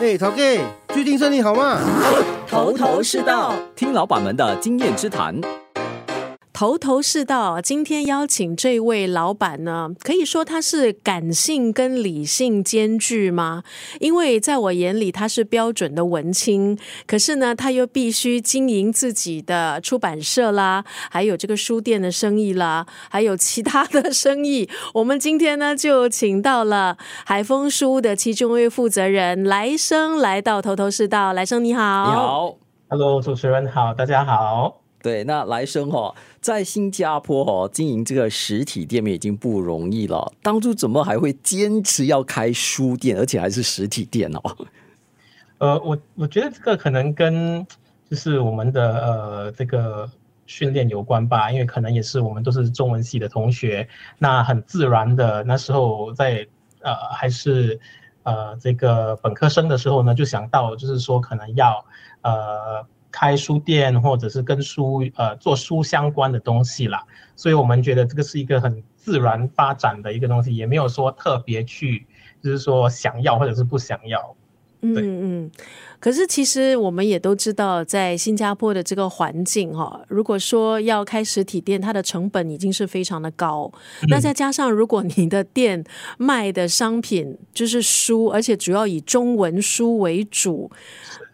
哎，陶 K，最近生意好吗？头头是道，听老板们的经验之谈。头头是道，今天邀请这位老板呢，可以说他是感性跟理性兼具吗？因为在我眼里他是标准的文青，可是呢，他又必须经营自己的出版社啦，还有这个书店的生意啦，还有其他的生意。我们今天呢，就请到了海丰书的其中一位负责人来生来到头头是道。来生你好，你好，Hello，主持人好，大家好。对，那来生哈，在新加坡哈经营这个实体店面已经不容易了，当初怎么还会坚持要开书店，而且还是实体店哦？呃，我我觉得这个可能跟就是我们的呃这个训练有关吧，因为可能也是我们都是中文系的同学，那很自然的那时候在呃还是呃这个本科生的时候呢，就想到就是说可能要呃。开书店，或者是跟书呃做书相关的东西啦，所以我们觉得这个是一个很自然发展的一个东西，也没有说特别去，就是说想要或者是不想要。嗯嗯，可是其实我们也都知道，在新加坡的这个环境哈，如果说要开实体店，它的成本已经是非常的高。嗯、那再加上如果你的店卖的商品就是书，而且主要以中文书为主，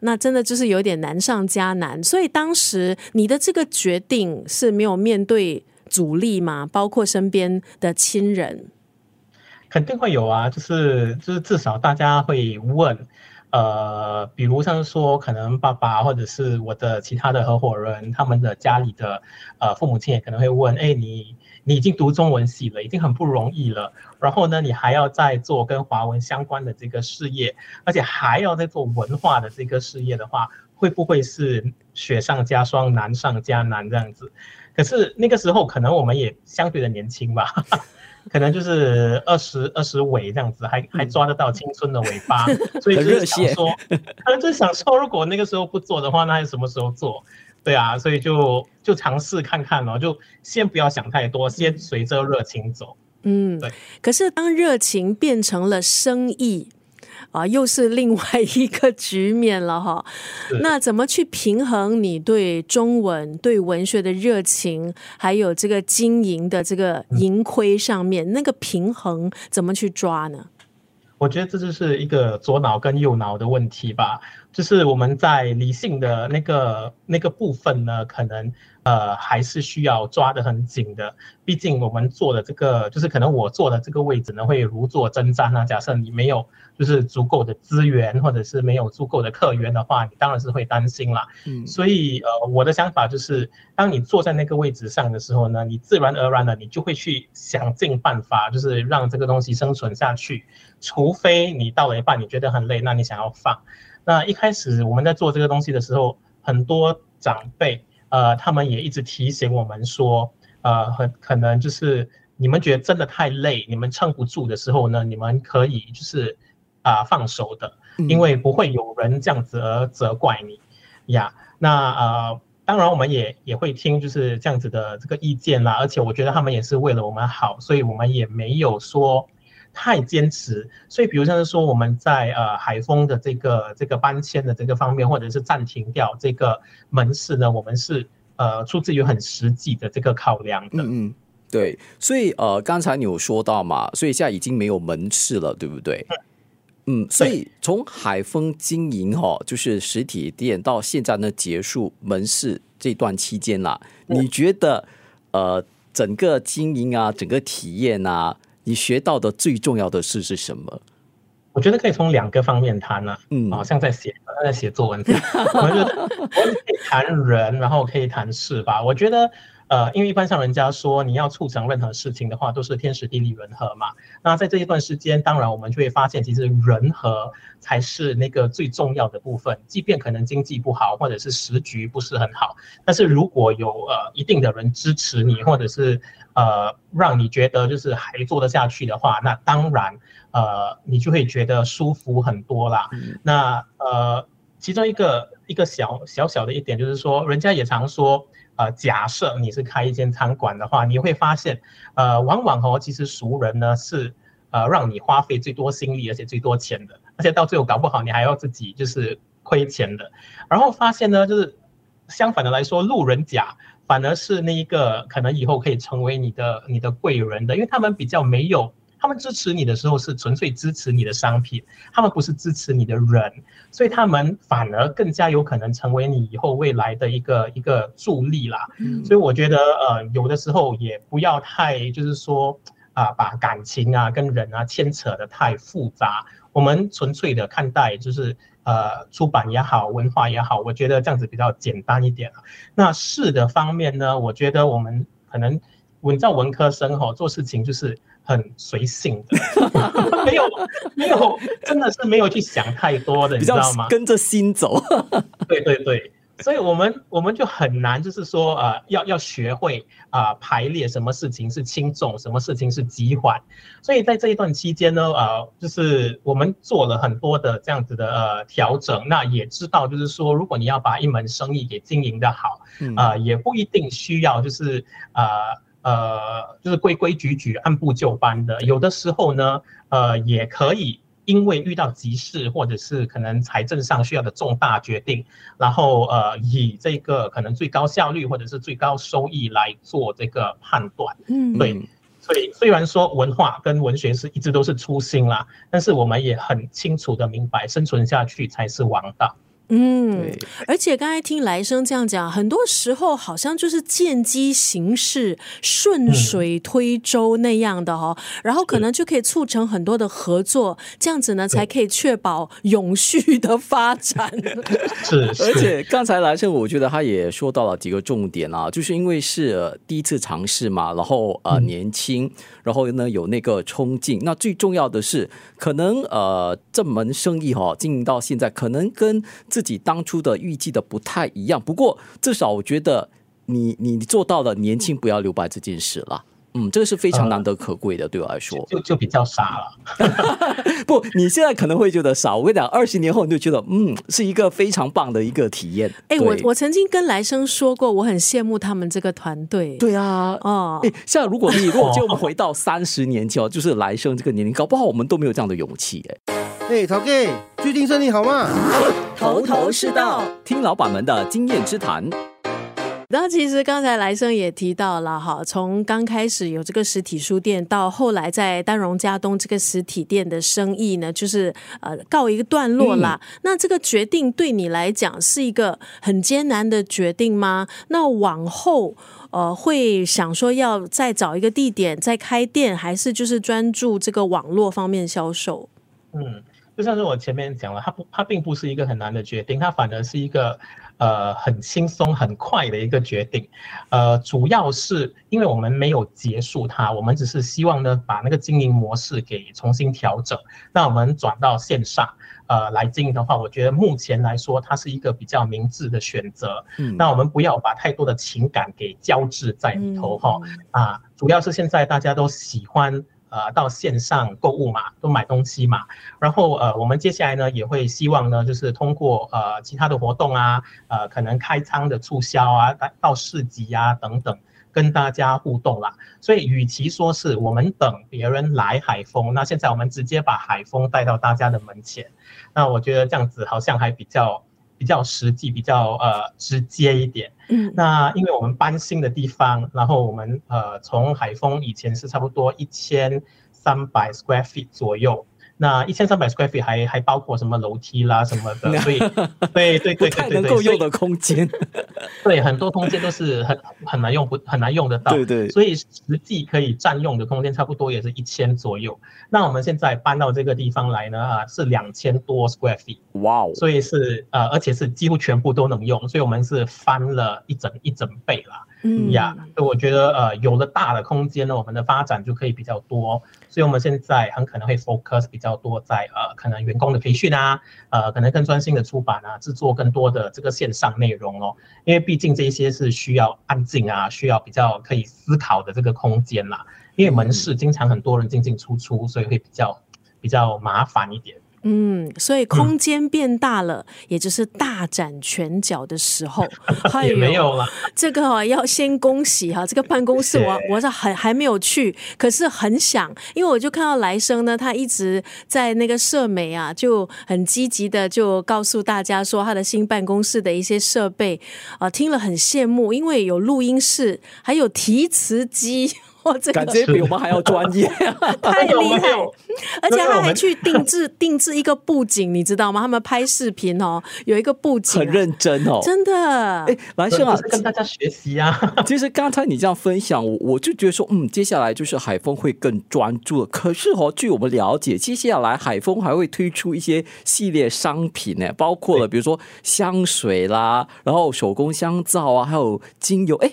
那真的就是有点难上加难。所以当时你的这个决定是没有面对阻力吗？包括身边的亲人，肯定会有啊，就是就是至少大家会问。呃，比如像说，可能爸爸或者是我的其他的合伙人，他们的家里的呃父母亲也可能会问，哎，你你已经读中文系了，已经很不容易了，然后呢，你还要再做跟华文相关的这个事业，而且还要再做文化的这个事业的话，会不会是雪上加霜，难上加难这样子？可是那个时候，可能我们也相对的年轻吧。可能就是二十二十尾这样子，还还抓得到青春的尾巴，嗯、所以就是想说，他就想说，如果那个时候不做的话，那还什么时候做？对啊，所以就就尝试看看咯，就先不要想太多，先随着热情走。嗯，对。可是当热情变成了生意。啊，又是另外一个局面了哈。那怎么去平衡你对中文、对文学的热情，还有这个经营的这个盈亏上面，那个平衡怎么去抓呢？我觉得这就是一个左脑跟右脑的问题吧。就是我们在理性的那个那个部分呢，可能呃还是需要抓得很紧的。毕竟我们做的这个，就是可能我做的这个位置呢，会如坐针毡啊。假设你没有就是足够的资源，或者是没有足够的客源的话，你当然是会担心啦。嗯，所以呃，我的想法就是，当你坐在那个位置上的时候呢，你自然而然的你就会去想尽办法，就是让这个东西生存下去。除非你到了一半你觉得很累，那你想要放。那一开始我们在做这个东西的时候，很多长辈呃，他们也一直提醒我们说，呃，很可能就是你们觉得真的太累，你们撑不住的时候呢，你们可以就是啊、呃、放手的，因为不会有人这样子而责怪你呀。那呃，当然我们也也会听就是这样子的这个意见啦，而且我觉得他们也是为了我们好，所以我们也没有说。太坚持，所以比如像是说我们在呃海丰的这个这个搬迁的这个方面，或者是暂停掉这个门市呢，我们是呃出自于很实际的这个考量的。嗯，对，所以呃刚才你有说到嘛，所以现在已经没有门市了，对不对？嗯，嗯，所以从海丰经营哈，就是实体店到现在呢结束门市这段期间啦，你觉得呃整个经营啊，整个体验啊？你学到的最重要的事是什么？我觉得可以从两个方面谈呢、啊。嗯，好像在写在写作文，我觉得我可以谈人，然后可以谈事吧。我觉得。呃，因为一般上人家说，你要促成任何事情的话，都是天时地利人和嘛。那在这一段时间，当然我们就会发现，其实人和才是那个最重要的部分。即便可能经济不好，或者是时局不是很好，但是如果有呃一定的人支持你，或者是呃让你觉得就是还做得下去的话，那当然呃你就会觉得舒服很多啦。嗯、那呃其中一个一个小小小的一点就是说，人家也常说。呃，假设你是开一间餐馆的话，你会发现，呃，往往哦，其实熟人呢是呃让你花费最多心力而且最多钱的。而且到最后搞不好你还要自己就是亏钱的。然后发现呢，就是相反的来说，路人甲反而是那一个可能以后可以成为你的你的贵人的，因为他们比较没有。他们支持你的时候是纯粹支持你的商品，他们不是支持你的人，所以他们反而更加有可能成为你以后未来的一个一个助力啦。嗯，所以我觉得呃，有的时候也不要太就是说啊，把感情啊跟人啊牵扯的太复杂。我们纯粹的看待就是呃，出版也好，文化也好，我觉得这样子比较简单一点。那事的方面呢，我觉得我们可能文教文科生哈做事情就是。很随性的，没有没有，真的是没有去想太多的，你知道吗？跟着心走。对对对，所以我们我们就很难，就是说呃，要要学会啊、呃、排列什么事情是轻重，什么事情是急缓。所以在这一段期间呢，呃，就是我们做了很多的这样子的呃调整。那也知道，就是说，如果你要把一门生意给经营的好，啊、呃，也不一定需要就是啊。呃呃，就是规规矩矩、按部就班的。有的时候呢，呃，也可以因为遇到急事，或者是可能财政上需要的重大决定，然后呃，以这个可能最高效率或者是最高收益来做这个判断。嗯，对。所以虽然说文化跟文学是一直都是初心啦，但是我们也很清楚的明白，生存下去才是王道。嗯，而且刚才听来生这样讲，很多时候好像就是见机行事、顺水推舟那样的哦，然后可能就可以促成很多的合作，这样子呢才可以确保永续的发展。是，而且刚才来生我觉得他也说到了几个重点啊，就是因为是第一次尝试嘛，然后呃年轻，然后呢有那个冲劲，那最重要的是可能呃这门生意哈经营到现在，可能跟自己当初的预计的不太一样，不过至少我觉得你你做到了年轻不要留白这件事了，嗯，这个是非常难得可贵的，呃、对我来说就就比较傻了。不，你现在可能会觉得傻，我跟你讲，二十年后你就觉得嗯，是一个非常棒的一个体验。哎、欸，我我曾经跟来生说过，我很羡慕他们这个团队。对啊，哦，哎，像如果你如果就回到三十年前，就是来生这个年龄，搞不好我们都没有这样的勇气，哎。哎，陶哥，最近生意好吗？头头是道，听老板们的经验之谈。那其实刚才来生也提到了哈，从刚开始有这个实体书店，到后来在丹荣家东这个实体店的生意呢，就是呃告一个段落啦。嗯、那这个决定对你来讲是一个很艰难的决定吗？那往后呃会想说要再找一个地点再开店，还是就是专注这个网络方面销售？嗯。就像是我前面讲了，它不，它并不是一个很难的决定，它反而是一个呃很轻松很快的一个决定。呃，主要是因为我们没有结束它，我们只是希望呢把那个经营模式给重新调整。那我们转到线上呃来经营的话，我觉得目前来说它是一个比较明智的选择。嗯，那我们不要把太多的情感给交织在里头哈、嗯。啊，主要是现在大家都喜欢。呃，到线上购物嘛，都买东西嘛，然后呃，我们接下来呢也会希望呢，就是通过呃其他的活动啊，呃，可能开仓的促销啊，到市集啊等等，跟大家互动啦。所以，与其说是我们等别人来海丰，那现在我们直接把海丰带到大家的门前，那我觉得这样子好像还比较。比较实际，比较呃直接一点。嗯，那因为我们搬新的地方，然后我们呃从海丰以前是差不多一千三百 square feet 左右。那一千三百 square feet 还还包括什么楼梯啦什么的，所以对对对对对对，能够用的空间，对很多空间都是很很难用不很难用得到，对对，所以实际可以占用的空间差不多也是一千左右。那我们现在搬到这个地方来呢啊，是两千多 square feet，哇哦，所以是呃而且是几乎全部都能用，所以我们是翻了一整一整倍了。嗯呀，所以我觉得呃，有了大的空间呢，我们的发展就可以比较多。所以我们现在很可能会 focus 比较多在呃，可能员工的培训啊，呃，可能更专心的出版啊，制作更多的这个线上内容哦。因为毕竟这些是需要安静啊，需要比较可以思考的这个空间啦。因为门市经常很多人进进出出，所以会比较比较麻烦一点。嗯，所以空间变大了，嗯、也就是大展拳脚的时候。也没有了。这个哈要先恭喜哈，这个办公室我我是还还没有去，可是很想，因为我就看到来生呢，他一直在那个社媒啊，就很积极的就告诉大家说他的新办公室的一些设备啊、呃，听了很羡慕，因为有录音室，还有提词机。这个、感觉比我们还要专业，太厉害！而且他还去定制 定制一个布景，你知道吗？他们拍视频哦，有一个布景、啊，很认真哦，真的。哎，来生啊，跟大家学习啊。其实刚才你这样分享，我我就觉得说，嗯，接下来就是海峰会更专注了。可是哦，据我们了解，接下来海峰还会推出一些系列商品呢，包括了比如说香水啦，然后手工香皂啊，还有精油。哎。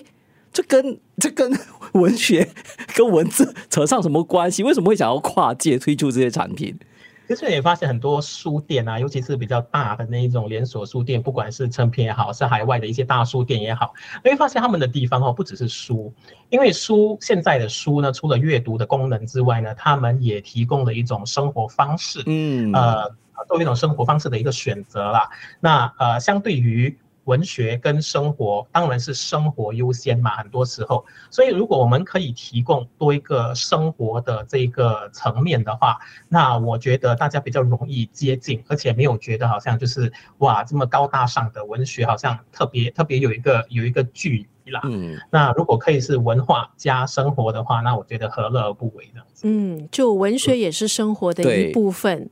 这跟这跟 文学跟文字扯上什么关系？为什么会想要跨界推出这些产品？其实也发现很多书店啊，尤其是比较大的那一种连锁书店，不管是成品也好，是海外的一些大书店也好，你会发现他们的地方哦，不只是书，因为书现在的书呢，除了阅读的功能之外呢，他们也提供了一种生活方式，嗯，呃，作为一种生活方式的一个选择啦。那呃，相对于。文学跟生活当然是生活优先嘛，很多时候，所以如果我们可以提供多一个生活的这个层面的话，那我觉得大家比较容易接近，而且没有觉得好像就是哇这么高大上的文学好像特别特别有一个有一个距离啦。嗯，那如果可以是文化加生活的话，那我觉得何乐而不为呢？嗯，就文学也是生活的一部分，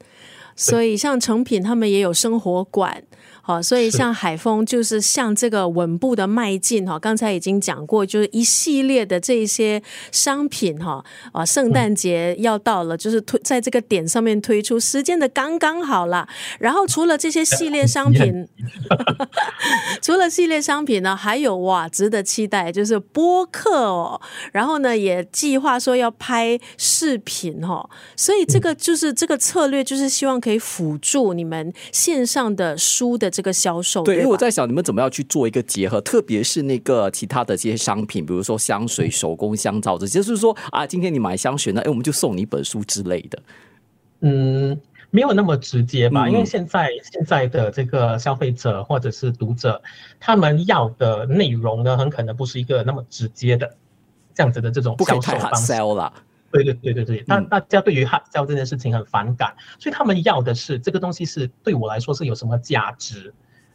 所以像成品他们也有生活馆。好，所以像海丰就是向这个稳步的迈进哈。刚才已经讲过，就是一系列的这些商品哈啊，圣诞节要到了，就是推在这个点上面推出，时间的刚刚好了。然后除了这些系列商品，除了系列商品呢，还有哇，值得期待就是播客哦。然后呢，也计划说要拍视频哈。所以这个就是这个策略，就是希望可以辅助你们线上的书的。这个销售对，因为我在想你们怎么样去做一个结合，特别是那个其他的这些商品，比如说香水、手工香皂这些，就是说啊，今天你买香水呢，哎，我们就送你一本书之类的。嗯，没有那么直接吧，因为现在现在的这个消费者或者是读者，他们要的内容呢，很可能不是一个那么直接的这样子的这种销售方式了。对对对对对，那大家对于 hard sell 这件事情很反感，所以他们要的是这个东西是对我来说是有什么价值？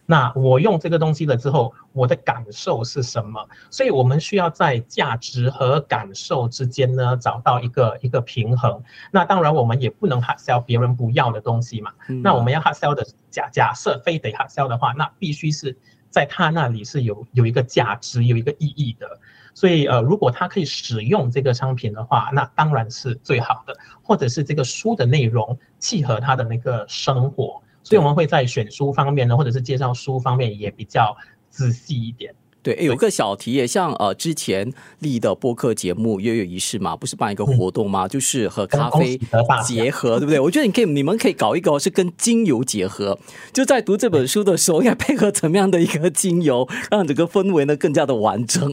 那我用这个东西了之后，我的感受是什么？所以我们需要在价值和感受之间呢，找到一个一个平衡。那当然，我们也不能 hard sell 别人不要的东西嘛。那我们要 hard sell 的假假设非得 hard sell 的话，那必须是在他那里是有有一个价值、有一个意义的。所以，呃，如果他可以使用这个商品的话，那当然是最好的。或者是这个书的内容契合他的那个生活，所以我们会在选书方面呢，或者是介绍书方面也比较仔细一点。对，有个小题也，像呃之前立的播客节目《月月仪式》嘛，不是办一个活动吗？嗯、就是和咖啡结合，对不对？我觉得你可以，你们可以搞一个是跟精油结合，就在读这本书的时候，应该配合怎么样的一个精油，让整个氛围呢更加的完整。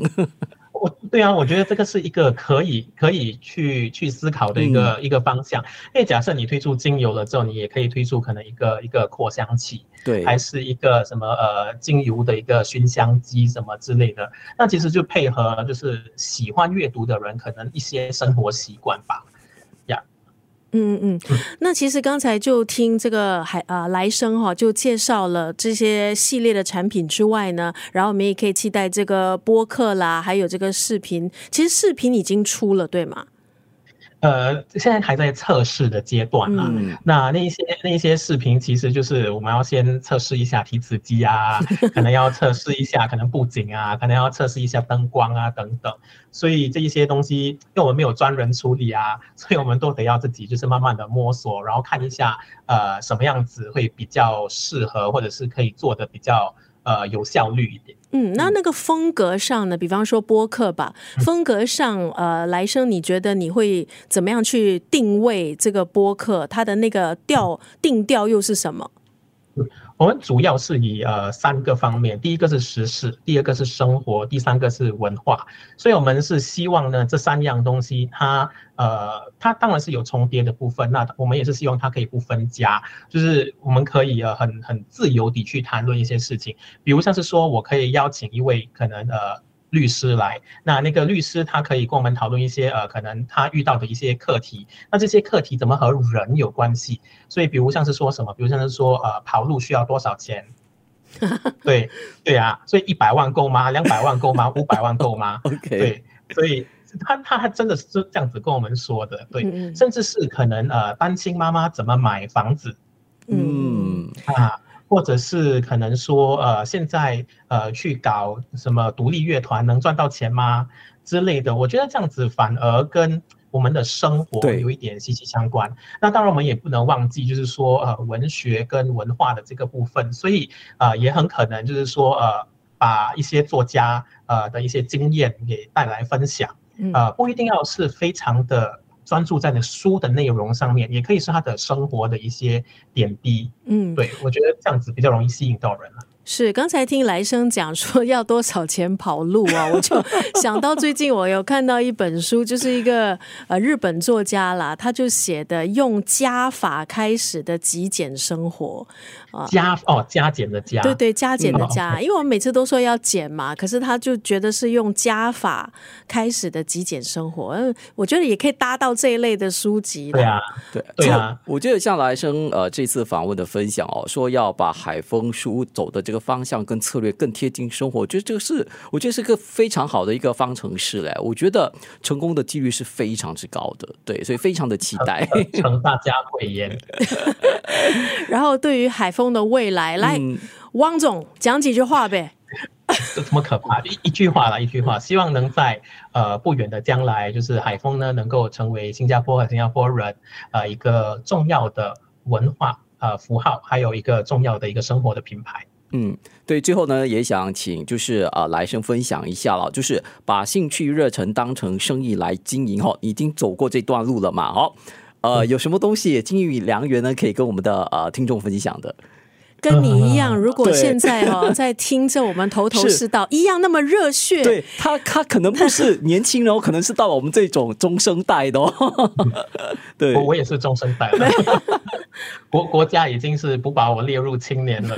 我对啊，我觉得这个是一个可以可以去去思考的一个、嗯、一个方向。因为假设你推出精油了之后，你也可以推出可能一个一个扩香器，对，还是一个什么呃精油的一个熏香机什么之类的。那其实就配合就是喜欢阅读的人可能一些生活习惯吧。嗯嗯，那其实刚才就听这个海啊、呃、来生哈，就介绍了这些系列的产品之外呢，然后我们也可以期待这个播客啦，还有这个视频。其实视频已经出了，对吗？呃，现在还在测试的阶段嘛。嗯、那那些那一些视频，其实就是我们要先测试一下提词机啊，可能要测试一下可能布景啊，可能要测试一下灯光啊等等。所以这一些东西，因为我们没有专人处理啊，所以我们都得要自己就是慢慢的摸索，然后看一下呃什么样子会比较适合，或者是可以做的比较。呃，有效率一点。嗯，那那个风格上呢？比方说播客吧，风格上，呃，来生，你觉得你会怎么样去定位这个播客？它的那个调定调又是什么？我们主要是以呃三个方面，第一个是时事，第二个是生活，第三个是文化。所以我们是希望呢，这三样东西它呃它当然是有重叠的部分，那我们也是希望它可以不分家，就是我们可以呃很很自由地去谈论一些事情，比如像是说我可以邀请一位可能呃。律师来，那那个律师他可以跟我们讨论一些呃，可能他遇到的一些课题。那这些课题怎么和人有关系？所以，比如像是说什么，比如像是说呃，跑路需要多少钱？对对啊，所以一百万够吗？两百万够吗？五百万够 吗？OK，对，所以他他还真的是这样子跟我们说的，对，嗯、甚至是可能呃，单亲妈妈怎么买房子？嗯啊。或者是可能说，呃，现在呃去搞什么独立乐团能赚到钱吗之类的？我觉得这样子反而跟我们的生活有一点息息相关。那当然我们也不能忘记，就是说呃文学跟文化的这个部分，所以呃也很可能就是说呃把一些作家呃的一些经验给带来分享，呃不一定要是非常的。专注在那书的内容上面，也可以是他的生活的一些点滴。嗯，对，我觉得这样子比较容易吸引到人了。是，刚才听来生讲说要多少钱跑路啊，我就 想到最近我有看到一本书，就是一个呃日本作家啦，他就写的用加法开始的极简生活啊，加哦加减的加，对对加减的加，嗯、因为我们每次都说要减嘛，可是他就觉得是用加法开始的极简生活，嗯，我觉得也可以搭到这一类的书籍。对啊，对对啊，我觉得像来生呃这次访问的分享哦，说要把海风书走的这个。这个方向跟策略更贴近生活，我觉得这个是，我觉得是个非常好的一个方程式嘞。我觉得成功的几率是非常之高的，对，所以非常的期待。成大家会言。然后对于海丰的未来，来，嗯、汪总讲几句话呗。这这么可怕？一一句话啦，一句话，希望能在呃不远的将来，就是海丰呢能够成为新加坡和新加坡人呃一个重要的文化呃符号，还有一个重要的一个生活的品牌。嗯，对，最后呢，也想请就是呃来生分享一下了，就是把兴趣热忱当成生意来经营哈，已经走过这段路了嘛，好，呃，有什么东西金玉良缘呢，可以跟我们的呃听众分享的？跟你一样，如果现在哈 在听着我们头头是。道一样那么热血，对他他可能不是年轻人，可能是到了我们这种中生代的哦。对，我我也是中生代了。国国家已经是不把我列入青年了，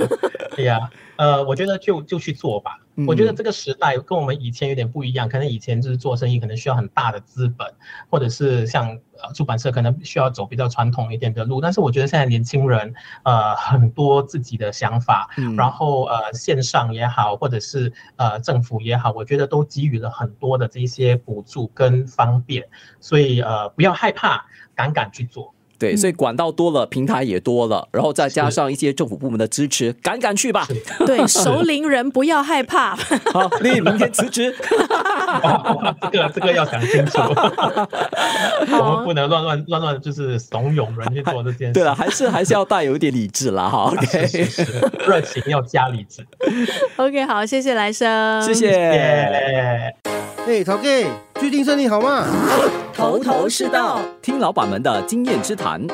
对呀，呃，我觉得就就去做吧。我觉得这个时代跟我们以前有点不一样，可能以前就是做生意可能需要很大的资本，或者是像呃出版社可能需要走比较传统一点的路。但是我觉得现在年轻人呃很多自己的想法，然后呃线上也好，或者是呃政府也好，我觉得都给予了很多的这些补助跟方便，所以呃不要害怕，敢敢去做。对，所以管道多了，平台也多了，然后再加上一些政府部门的支持，敢敢去吧。对，熟龄人不要害怕。好，你明天辞职。这个这个要想清楚。我们不能乱乱乱乱就是怂恿人去做这件事。对了，还是还是要带有一点理智啦。哈。OK，热情要加理智。OK，好，谢谢来生，谢谢。哎，陶 K，最近生意好吗？头头是道，听老板们的经验之谈。